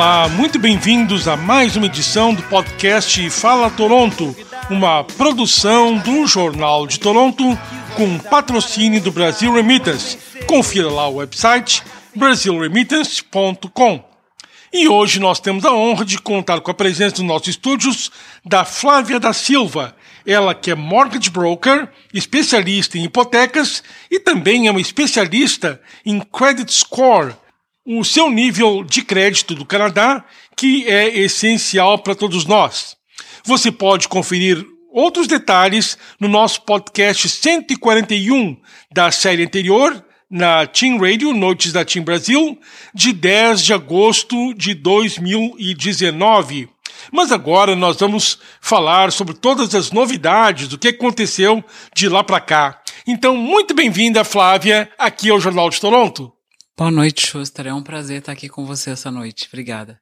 Olá, muito bem-vindos a mais uma edição do podcast Fala Toronto, uma produção do Jornal de Toronto com patrocínio do Brasil Remittance. Confira lá o website brasilremittance.com. E hoje nós temos a honra de contar com a presença dos nossos estúdios da Flávia da Silva, ela que é mortgage broker, especialista em hipotecas e também é uma especialista em credit score, o seu nível de crédito do Canadá, que é essencial para todos nós. Você pode conferir outros detalhes no nosso podcast 141 da série anterior, na Team Radio, Noites da Team Brasil, de 10 de agosto de 2019. Mas agora nós vamos falar sobre todas as novidades do que aconteceu de lá para cá. Então, muito bem-vinda, Flávia, aqui ao Jornal de Toronto. Boa noite, Schuster. É um prazer estar aqui com você essa noite. Obrigada.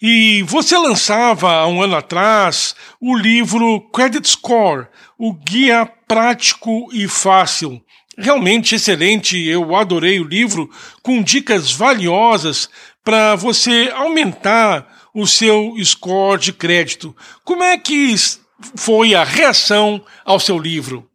E você lançava há um ano atrás o livro Credit Score, o guia prático e fácil. Realmente excelente, eu adorei o livro, com dicas valiosas para você aumentar o seu score de crédito. Como é que foi a reação ao seu livro?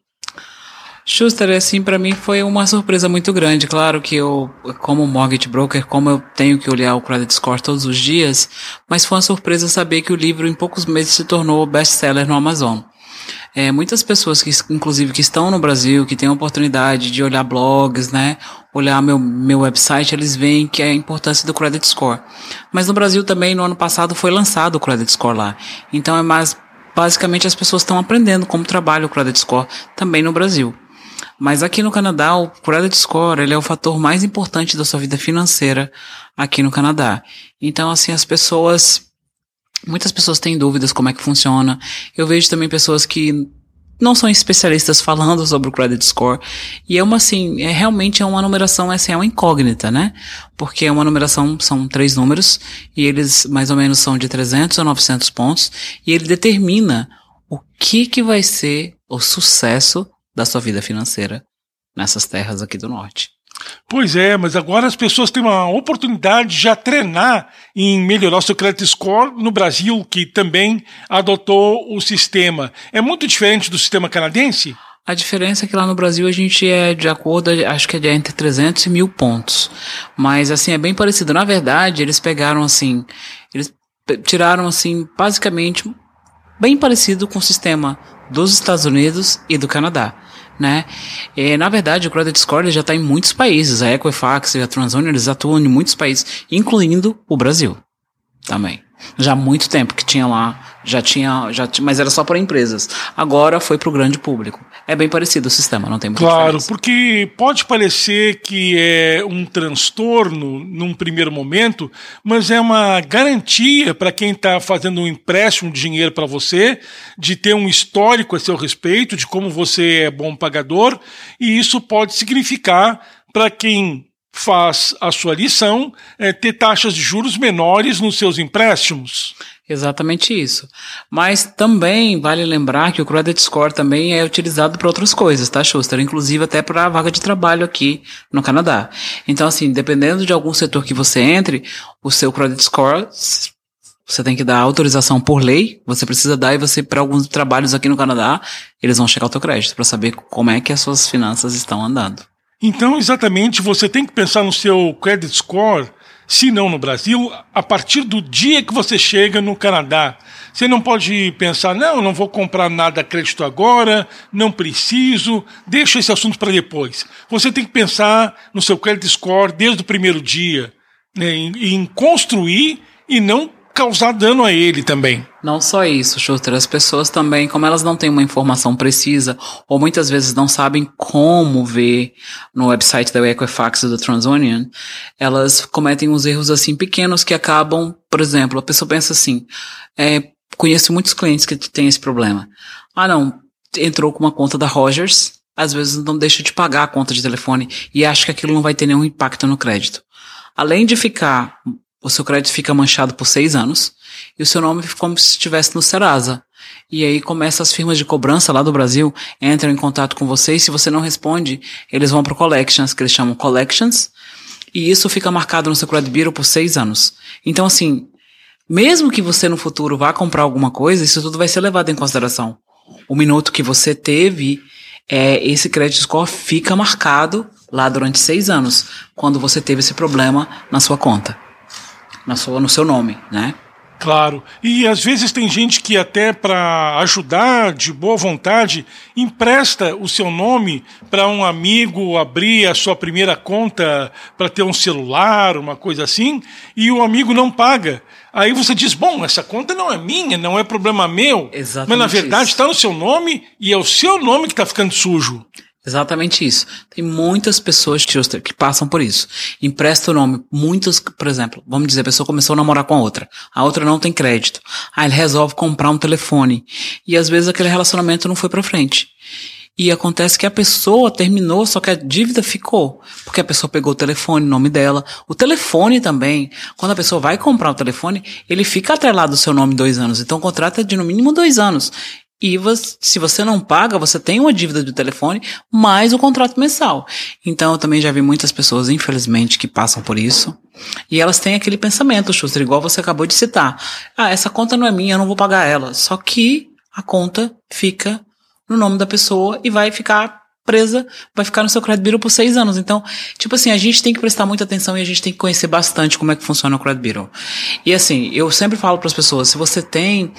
Schuster, assim, para mim foi uma surpresa muito grande. Claro que eu, como mortgage broker, como eu tenho que olhar o credit score todos os dias, mas foi uma surpresa saber que o livro em poucos meses se tornou best-seller no Amazon. É, muitas pessoas que, inclusive, que estão no Brasil, que têm a oportunidade de olhar blogs, né, olhar meu, meu website, eles veem que é a importância do credit score. Mas no Brasil também, no ano passado, foi lançado o credit score lá. Então é mais, basicamente as pessoas estão aprendendo como trabalha o credit score também no Brasil. Mas aqui no Canadá, o credit score ele é o fator mais importante da sua vida financeira aqui no Canadá. Então, assim, as pessoas, muitas pessoas têm dúvidas como é que funciona. Eu vejo também pessoas que não são especialistas falando sobre o credit score. E é uma assim, é realmente é uma numeração, essa é uma incógnita, né? Porque é uma numeração, são três números, e eles mais ou menos são de 300 a 900 pontos, e ele determina o que que vai ser o sucesso da sua vida financeira nessas terras aqui do norte. Pois é, mas agora as pessoas têm uma oportunidade de já treinar em melhorar o seu credit score no Brasil, que também adotou o sistema. É muito diferente do sistema canadense? A diferença é que lá no Brasil a gente é de acordo, acho que é de entre 300 e mil pontos. Mas assim, é bem parecido. Na verdade, eles pegaram assim, eles tiraram assim, basicamente, bem parecido com o sistema dos Estados Unidos e do Canadá né? E, na verdade, o Credit Score já está em muitos países. A Equifax e a Transunion, eles atuam em muitos países, incluindo o Brasil também. Já há muito tempo que tinha lá, já tinha, já mas era só para empresas. Agora foi para o grande público. É bem parecido o sistema, não tem muita Claro, diferença. porque pode parecer que é um transtorno num primeiro momento, mas é uma garantia para quem está fazendo um empréstimo de dinheiro para você, de ter um histórico a seu respeito, de como você é bom pagador, e isso pode significar para quem faz a sua lição é, ter taxas de juros menores nos seus empréstimos. Exatamente isso. Mas também vale lembrar que o credit score também é utilizado para outras coisas, tá, Schuster? Inclusive até para a vaga de trabalho aqui no Canadá. Então, assim, dependendo de algum setor que você entre, o seu credit score você tem que dar autorização por lei, você precisa dar e você para alguns trabalhos aqui no Canadá, eles vão checar o teu crédito para saber como é que as suas finanças estão andando. Então, exatamente, você tem que pensar no seu credit score, se não no Brasil, a partir do dia que você chega no Canadá. Você não pode pensar, não, não vou comprar nada a crédito agora, não preciso, deixa esse assunto para depois. Você tem que pensar no seu credit score desde o primeiro dia, né, em, em construir e não causar dano a ele também. Não só isso, Schuster, as pessoas também, como elas não têm uma informação precisa, ou muitas vezes não sabem como ver no website da Equifax ou da TransUnion, elas cometem uns erros assim pequenos que acabam, por exemplo, a pessoa pensa assim, é, conheço muitos clientes que têm esse problema. Ah não, entrou com uma conta da Rogers, às vezes não deixa de pagar a conta de telefone e acha que aquilo não vai ter nenhum impacto no crédito. Além de ficar o seu crédito fica manchado por seis anos e o seu nome fica como se estivesse no Serasa. E aí começa as firmas de cobrança lá do Brasil, entram em contato com você e se você não responde, eles vão para o Collections, que eles chamam Collections, E isso fica marcado no seu credit bureau por seis anos. Então, assim, mesmo que você no futuro vá comprar alguma coisa, isso tudo vai ser levado em consideração. O minuto que você teve, é, esse credit score fica marcado lá durante seis anos, quando você teve esse problema na sua conta, na sua, no seu nome, né? Claro. E às vezes tem gente que até para ajudar de boa vontade empresta o seu nome para um amigo abrir a sua primeira conta para ter um celular, uma coisa assim, e o amigo não paga. Aí você diz: "Bom, essa conta não é minha, não é problema meu". Exatamente Mas na verdade está no seu nome e é o seu nome que está ficando sujo. Exatamente isso. Tem muitas pessoas, que passam por isso. Empresta o nome. Muitas, por exemplo, vamos dizer, a pessoa começou a namorar com a outra. A outra não tem crédito. Aí ele resolve comprar um telefone. E às vezes aquele relacionamento não foi pra frente. E acontece que a pessoa terminou, só que a dívida ficou. Porque a pessoa pegou o telefone, o nome dela. O telefone também. Quando a pessoa vai comprar o telefone, ele fica atrelado ao seu nome dois anos. Então o contrato é de no mínimo dois anos. E você, se você não paga, você tem uma dívida do telefone mais o contrato mensal. Então eu também já vi muitas pessoas, infelizmente, que passam por isso. E elas têm aquele pensamento, Schuster, igual você acabou de citar. Ah, essa conta não é minha, eu não vou pagar ela. Só que a conta fica no nome da pessoa e vai ficar presa, vai ficar no seu credit bureau por seis anos. Então, tipo assim, a gente tem que prestar muita atenção e a gente tem que conhecer bastante como é que funciona o credit bureau. E assim, eu sempre falo para as pessoas, se você tem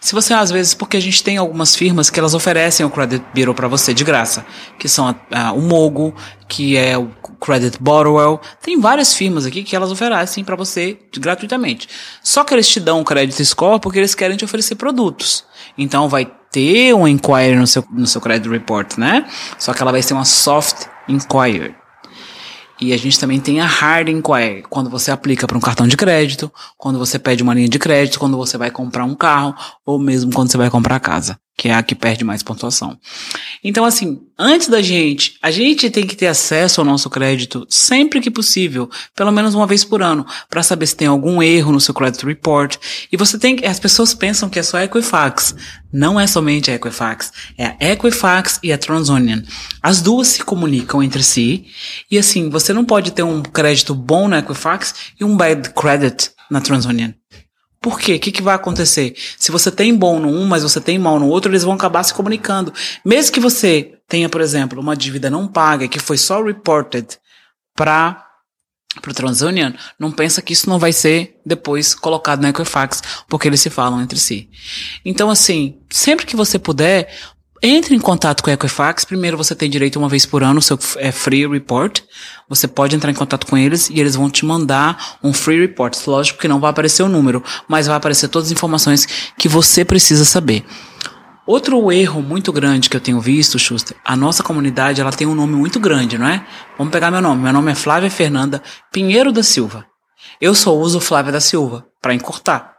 se você, às vezes, porque a gente tem algumas firmas que elas oferecem o Credit Bureau para você de graça, que são a, a, o Mogo, que é o Credit Borrower. Tem várias firmas aqui que elas oferecem para você gratuitamente. Só que eles te dão um credit score porque eles querem te oferecer produtos. Então vai ter um inquiry no seu, no seu credit report, né? Só que ela vai ser uma soft inquiry. E a gente também tem a hard inquiry, quando você aplica para um cartão de crédito, quando você pede uma linha de crédito, quando você vai comprar um carro, ou mesmo quando você vai comprar casa que é a que perde mais pontuação. Então, assim, antes da gente, a gente tem que ter acesso ao nosso crédito sempre que possível, pelo menos uma vez por ano, para saber se tem algum erro no seu credit report. E você tem as pessoas pensam que é só a Equifax. Não é somente a Equifax, é a Equifax e a TransUnion. As duas se comunicam entre si. E assim, você não pode ter um crédito bom na Equifax e um bad credit na TransUnion. Por quê? O que, que vai acontecer? Se você tem bom no um, mas você tem mal no outro, eles vão acabar se comunicando. Mesmo que você tenha, por exemplo, uma dívida não paga que foi só reported para para o TransUnion, não pensa que isso não vai ser depois colocado na Equifax, porque eles se falam entre si. Então, assim, sempre que você puder, entre em contato com a Equifax. Primeiro você tem direito uma vez por ano seu é, free report. Você pode entrar em contato com eles e eles vão te mandar um free report. Lógico que não vai aparecer o número, mas vai aparecer todas as informações que você precisa saber. Outro erro muito grande que eu tenho visto, Schuster, a nossa comunidade ela tem um nome muito grande, não é? Vamos pegar meu nome. Meu nome é Flávia Fernanda Pinheiro da Silva. Eu só uso Flávia da Silva para encurtar.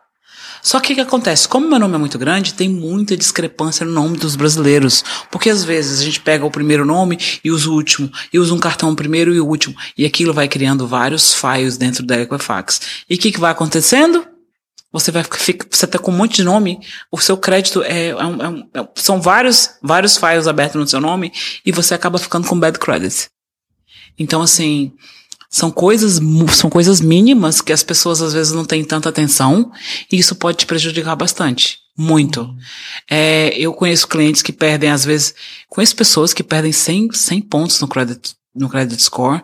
Só que o que acontece? Como meu nome é muito grande, tem muita discrepância no nome dos brasileiros. Porque às vezes a gente pega o primeiro nome e usa o último, e usa um cartão primeiro e o último, e aquilo vai criando vários files dentro da Equifax. E o que, que vai acontecendo? Você vai ficar, você tá com um monte de nome, o seu crédito é, é, um, é, são vários, vários files abertos no seu nome e você acaba ficando com bad credit. Então, assim, são coisas, são coisas mínimas que as pessoas às vezes não têm tanta atenção e isso pode te prejudicar bastante. Muito. É, eu conheço clientes que perdem, às vezes, conheço pessoas que perdem 100, 100 pontos no credit, no credit score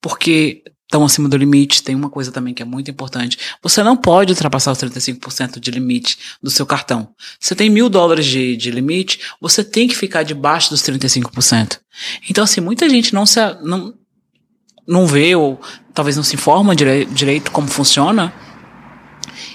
porque estão acima do limite. Tem uma coisa também que é muito importante. Você não pode ultrapassar os 35% de limite do seu cartão. Você tem mil dólares de, de limite, você tem que ficar debaixo dos 35%. Então, assim, muita gente não se, não, não vê ou talvez não se informa dire direito como funciona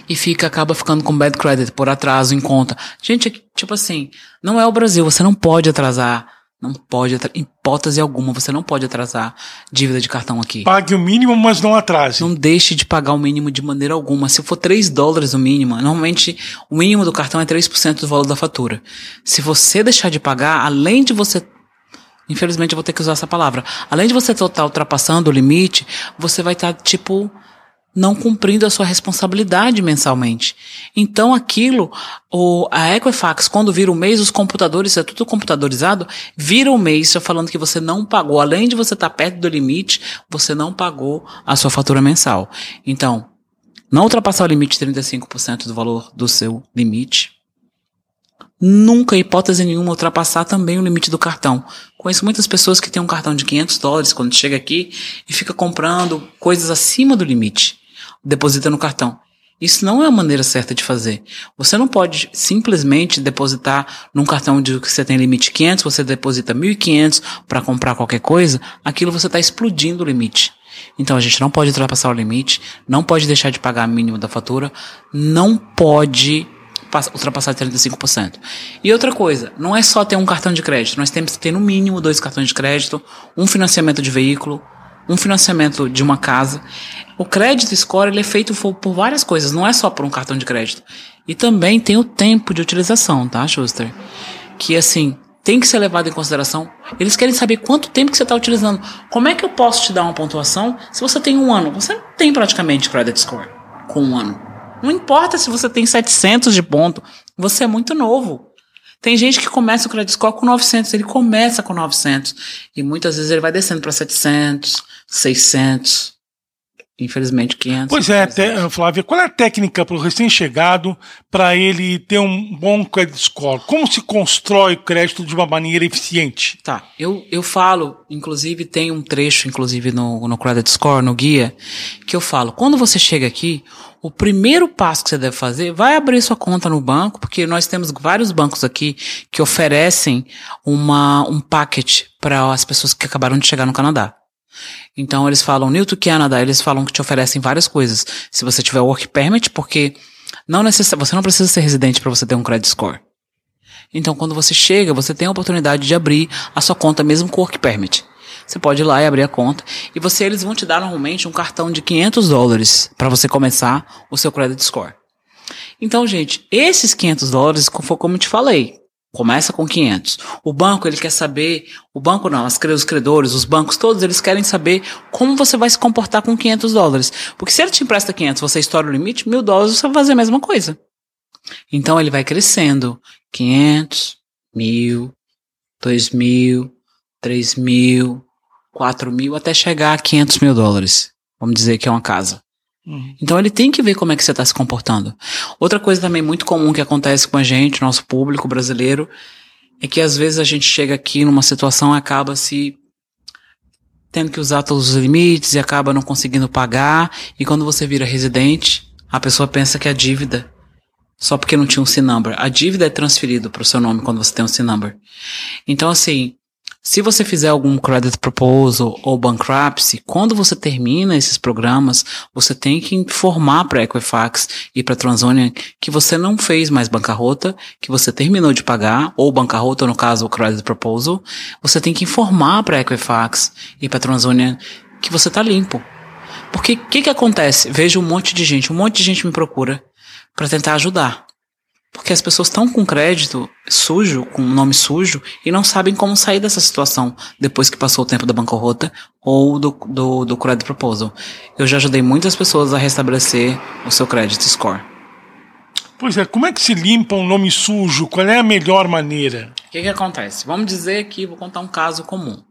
e fica acaba ficando com bad credit por atraso em conta. Gente, tipo assim, não é o Brasil, você não pode atrasar, não pode, em hipótese alguma, você não pode atrasar dívida de cartão aqui. Pague o mínimo, mas não atrase. Não deixe de pagar o mínimo de maneira alguma. Se for 3 dólares o mínimo, normalmente o mínimo do cartão é 3% do valor da fatura. Se você deixar de pagar, além de você Infelizmente eu vou ter que usar essa palavra. Além de você estar ultrapassando o limite, você vai estar, tipo, não cumprindo a sua responsabilidade mensalmente. Então aquilo, o, a Equifax, quando vira o mês, os computadores, é tudo computadorizado, vira o mês já falando que você não pagou, além de você estar perto do limite, você não pagou a sua fatura mensal. Então, não ultrapassar o limite de 35% do valor do seu limite. Nunca, hipótese nenhuma, ultrapassar também o limite do cartão. Conheço muitas pessoas que têm um cartão de 500 dólares quando chega aqui e fica comprando coisas acima do limite. Deposita no cartão. Isso não é a maneira certa de fazer. Você não pode simplesmente depositar num cartão de que você tem limite 500, você deposita 1.500 para comprar qualquer coisa, aquilo você está explodindo o limite. Então a gente não pode ultrapassar o limite, não pode deixar de pagar o mínimo da fatura, não pode ultrapassar 35%. E outra coisa, não é só ter um cartão de crédito, nós temos que ter no mínimo dois cartões de crédito, um financiamento de veículo, um financiamento de uma casa. O crédito score ele é feito por várias coisas, não é só por um cartão de crédito. E também tem o tempo de utilização, tá, Schuster? Que assim, tem que ser levado em consideração. Eles querem saber quanto tempo que você está utilizando. Como é que eu posso te dar uma pontuação se você tem um ano? Você tem praticamente credit score com um ano. Não importa se você tem 700 de ponto, você é muito novo. Tem gente que começa o credit score com 900, ele começa com 900 e muitas vezes ele vai descendo para 700, 600. Infelizmente, 500. Pois é, te, Flávia, qual é a técnica para o recém-chegado para ele ter um bom credit score? Como se constrói o crédito de uma maneira eficiente? Tá, eu, eu falo, inclusive tem um trecho, inclusive no, no credit score, no guia, que eu falo, quando você chega aqui, o primeiro passo que você deve fazer, vai abrir sua conta no banco, porque nós temos vários bancos aqui que oferecem uma, um packet para as pessoas que acabaram de chegar no Canadá. Então eles falam New to Canada, eles falam que te oferecem várias coisas. Se você tiver work permit, porque não necess... você não precisa ser residente para você ter um credit score. Então quando você chega, você tem a oportunidade de abrir a sua conta mesmo com work permit. Você pode ir lá e abrir a conta e você eles vão te dar normalmente um cartão de 500 dólares para você começar o seu credit score. Então, gente, esses 500 dólares, como eu te falei, Começa com 500. O banco, ele quer saber, o banco não, as, os credores, os bancos todos, eles querem saber como você vai se comportar com 500 dólares. Porque se ele te empresta 500, você estoura o limite, mil dólares, você vai fazer a mesma coisa. Então ele vai crescendo. 500, mil, dois mil, três mil, quatro mil, até chegar a 500 mil dólares. Vamos dizer que é uma casa. Uhum. Então ele tem que ver como é que você está se comportando. Outra coisa também muito comum que acontece com a gente, nosso público brasileiro, é que às vezes a gente chega aqui numa situação e acaba se tendo que usar todos os limites e acaba não conseguindo pagar. E quando você vira residente, a pessoa pensa que a dívida só porque não tinha um C-number. A dívida é transferida para o seu nome quando você tem um C-number. Então, assim, se você fizer algum credit proposal ou bankruptcy, quando você termina esses programas, você tem que informar para Equifax e para Transonian que você não fez mais bancarrota, que você terminou de pagar, ou bancarrota, no caso, o credit proposal. Você tem que informar para Equifax e para Transonian que você está limpo. Porque o que, que acontece? Vejo um monte de gente, um monte de gente me procura para tentar ajudar. Porque as pessoas estão com crédito sujo, com nome sujo, e não sabem como sair dessa situação depois que passou o tempo da bancarrota ou do, do, do credit proposal. Eu já ajudei muitas pessoas a restabelecer o seu credit score. Pois é, como é que se limpa um nome sujo? Qual é a melhor maneira? O que, que acontece? Vamos dizer que vou contar um caso comum.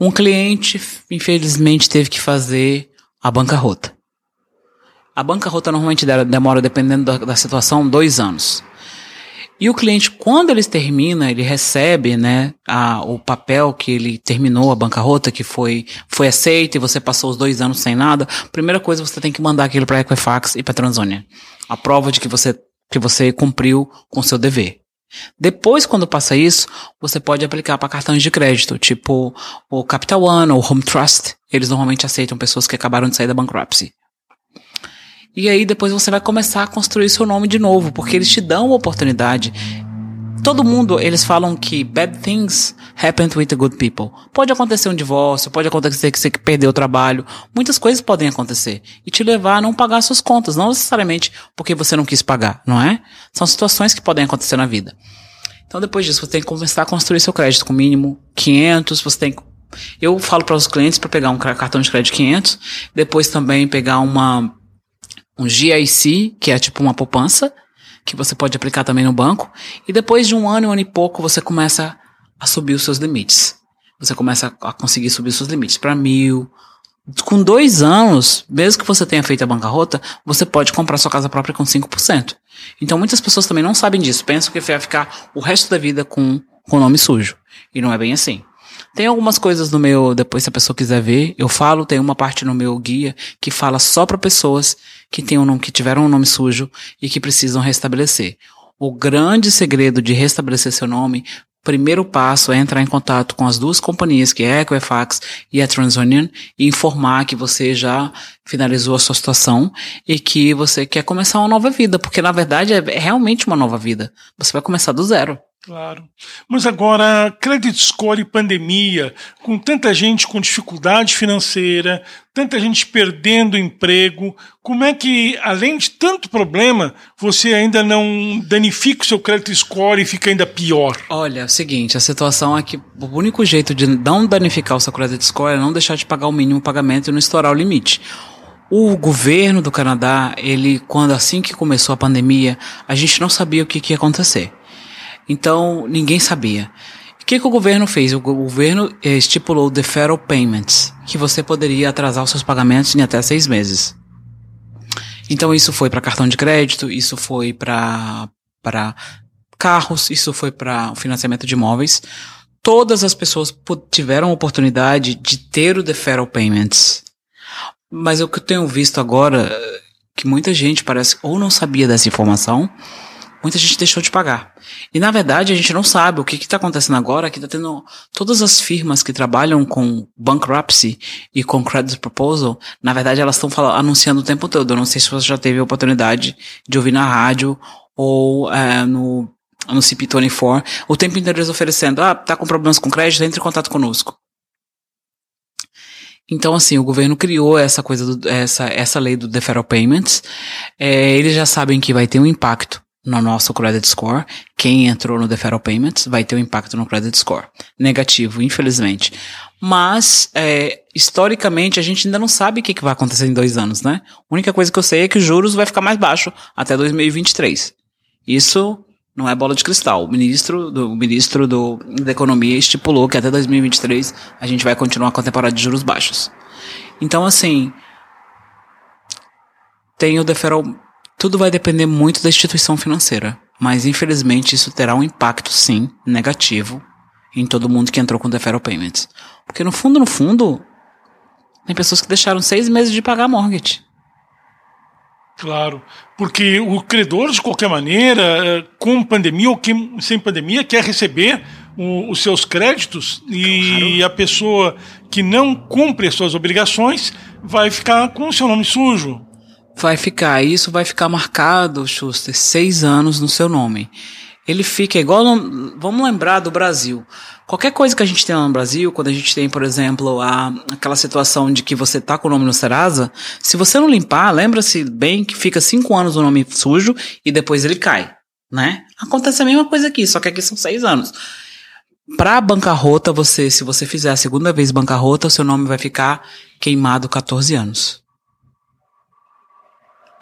Um cliente, infelizmente, teve que fazer a bancarrota. A bancarrota normalmente demora, dependendo da, da situação, dois anos. E o cliente, quando ele termina, ele recebe, né, a, o papel que ele terminou a bancarrota, que foi, foi aceito e você passou os dois anos sem nada. Primeira coisa, você tem que mandar aquilo para Equifax e para Transonia. A prova de que você, que você cumpriu com seu dever. Depois, quando passa isso, você pode aplicar para cartões de crédito, tipo o Capital One ou Home Trust. Eles normalmente aceitam pessoas que acabaram de sair da bankruptcy. E aí depois você vai começar a construir seu nome de novo, porque eles te dão uma oportunidade. Todo mundo, eles falam que bad things happen with the good people. Pode acontecer um divórcio, pode acontecer que você perdeu o trabalho, muitas coisas podem acontecer e te levar a não pagar suas contas, não necessariamente porque você não quis pagar, não é? São situações que podem acontecer na vida. Então depois disso, você tem que começar a construir seu crédito com mínimo 500, você tem eu falo para os clientes para pegar um cartão de crédito 500, depois também pegar uma um GIC, que é tipo uma poupança, que você pode aplicar também no banco, e depois de um ano, um ano e pouco, você começa a subir os seus limites. Você começa a conseguir subir os seus limites para mil. Com dois anos, mesmo que você tenha feito a bancarrota, você pode comprar sua casa própria com 5%. Então muitas pessoas também não sabem disso, pensam que vai ficar o resto da vida com o nome sujo. E não é bem assim. Tem algumas coisas no meu, depois se a pessoa quiser ver, eu falo, tem uma parte no meu guia que fala só para pessoas que têm um nome, que tiveram um nome sujo e que precisam restabelecer. O grande segredo de restabelecer seu nome, primeiro passo é entrar em contato com as duas companhias, que é a Equifax e a TransUnion, e informar que você já finalizou a sua situação e que você quer começar uma nova vida, porque na verdade é realmente uma nova vida. Você vai começar do zero. Claro. Mas agora, credit score e pandemia, com tanta gente com dificuldade financeira, tanta gente perdendo emprego, como é que, além de tanto problema, você ainda não danifica o seu credit score e fica ainda pior? Olha, é o seguinte, a situação é que o único jeito de não danificar o seu credit score é não deixar de pagar o mínimo pagamento e não estourar o limite. O governo do Canadá, ele, quando assim que começou a pandemia, a gente não sabia o que, que ia acontecer. Então, ninguém sabia. O que, que o governo fez? O governo eh, estipulou deferral payments, que você poderia atrasar os seus pagamentos em até seis meses. Então, isso foi para cartão de crédito, isso foi para carros, isso foi para financiamento de imóveis. Todas as pessoas tiveram a oportunidade de ter o deferral payments. Mas o que eu tenho visto agora, que muita gente parece ou não sabia dessa informação, muita gente deixou de pagar. E na verdade a gente não sabe o que está acontecendo agora, que está tendo todas as firmas que trabalham com bankruptcy e com credit proposal, na verdade elas estão anunciando o tempo todo. Eu não sei se você já teve a oportunidade de ouvir na rádio ou é, no, no CP24, o tempo inteiro eles oferecendo, ah, tá com problemas com crédito, entre em contato conosco. Então, assim, o governo criou essa coisa, do, essa, essa lei do deferral payments. É, eles já sabem que vai ter um impacto no nosso credit score. Quem entrou no deferral payments vai ter um impacto no credit score. Negativo, infelizmente. Mas, é, historicamente, a gente ainda não sabe o que, que vai acontecer em dois anos, né? A única coisa que eu sei é que os juros vai ficar mais baixo até 2023. Isso não é bola de cristal. O ministro, do, o ministro do, da Economia estipulou que até 2023 a gente vai continuar com a temporada de juros baixos. Então, assim, tem o deferral tudo vai depender muito da instituição financeira, mas infelizmente isso terá um impacto, sim, negativo em todo mundo que entrou com deferral payments. Porque no fundo, no fundo, tem pessoas que deixaram seis meses de pagar a mortgage. Claro, porque o credor, de qualquer maneira, eh, com pandemia ou sem pandemia, quer receber o, os seus créditos e claro. a pessoa que não cumpre as suas obrigações vai ficar com o seu nome sujo. Vai ficar, isso vai ficar marcado, Schuster, seis anos no seu nome. Ele fica igual. Vamos lembrar do Brasil. Qualquer coisa que a gente tem lá no Brasil, quando a gente tem, por exemplo, a, aquela situação de que você tá com o nome no Serasa, se você não limpar, lembra-se bem que fica cinco anos o nome sujo e depois ele cai, né? Acontece a mesma coisa aqui, só que aqui são seis anos. Pra bancarrota, você, se você fizer a segunda vez bancarrota, o seu nome vai ficar queimado 14 anos.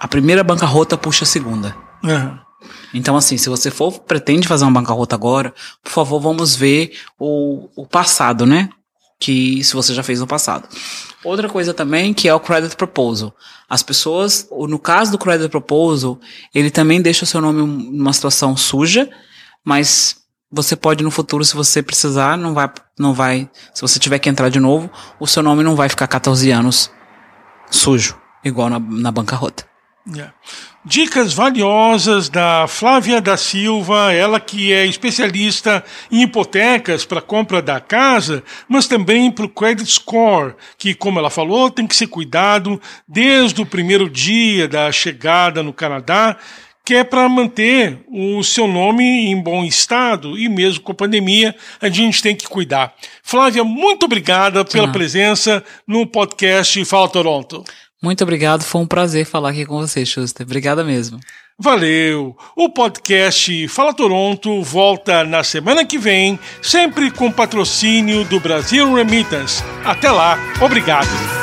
A primeira bancarrota puxa a segunda. Uhum. Então, assim, se você for pretende fazer uma bancarrota agora, por favor, vamos ver o, o passado, né? Que se você já fez no passado. Outra coisa também que é o credit proposal. As pessoas, no caso do credit proposal, ele também deixa o seu nome numa situação suja, mas você pode no futuro, se você precisar, não vai, não vai, se você tiver que entrar de novo, o seu nome não vai ficar 14 anos sujo, igual na, na bancarrota. Yeah. Dicas valiosas da Flávia da Silva, ela que é especialista em hipotecas para compra da casa, mas também para o credit score, que, como ela falou, tem que ser cuidado desde o primeiro dia da chegada no Canadá, que é para manter o seu nome em bom estado e mesmo com a pandemia a gente tem que cuidar. Flávia, muito obrigada pela ah. presença no podcast Fala Toronto. Muito obrigado, foi um prazer falar aqui com você, Schuster. Obrigada mesmo. Valeu! O podcast Fala Toronto volta na semana que vem, sempre com patrocínio do Brasil Remittance. Até lá, obrigado!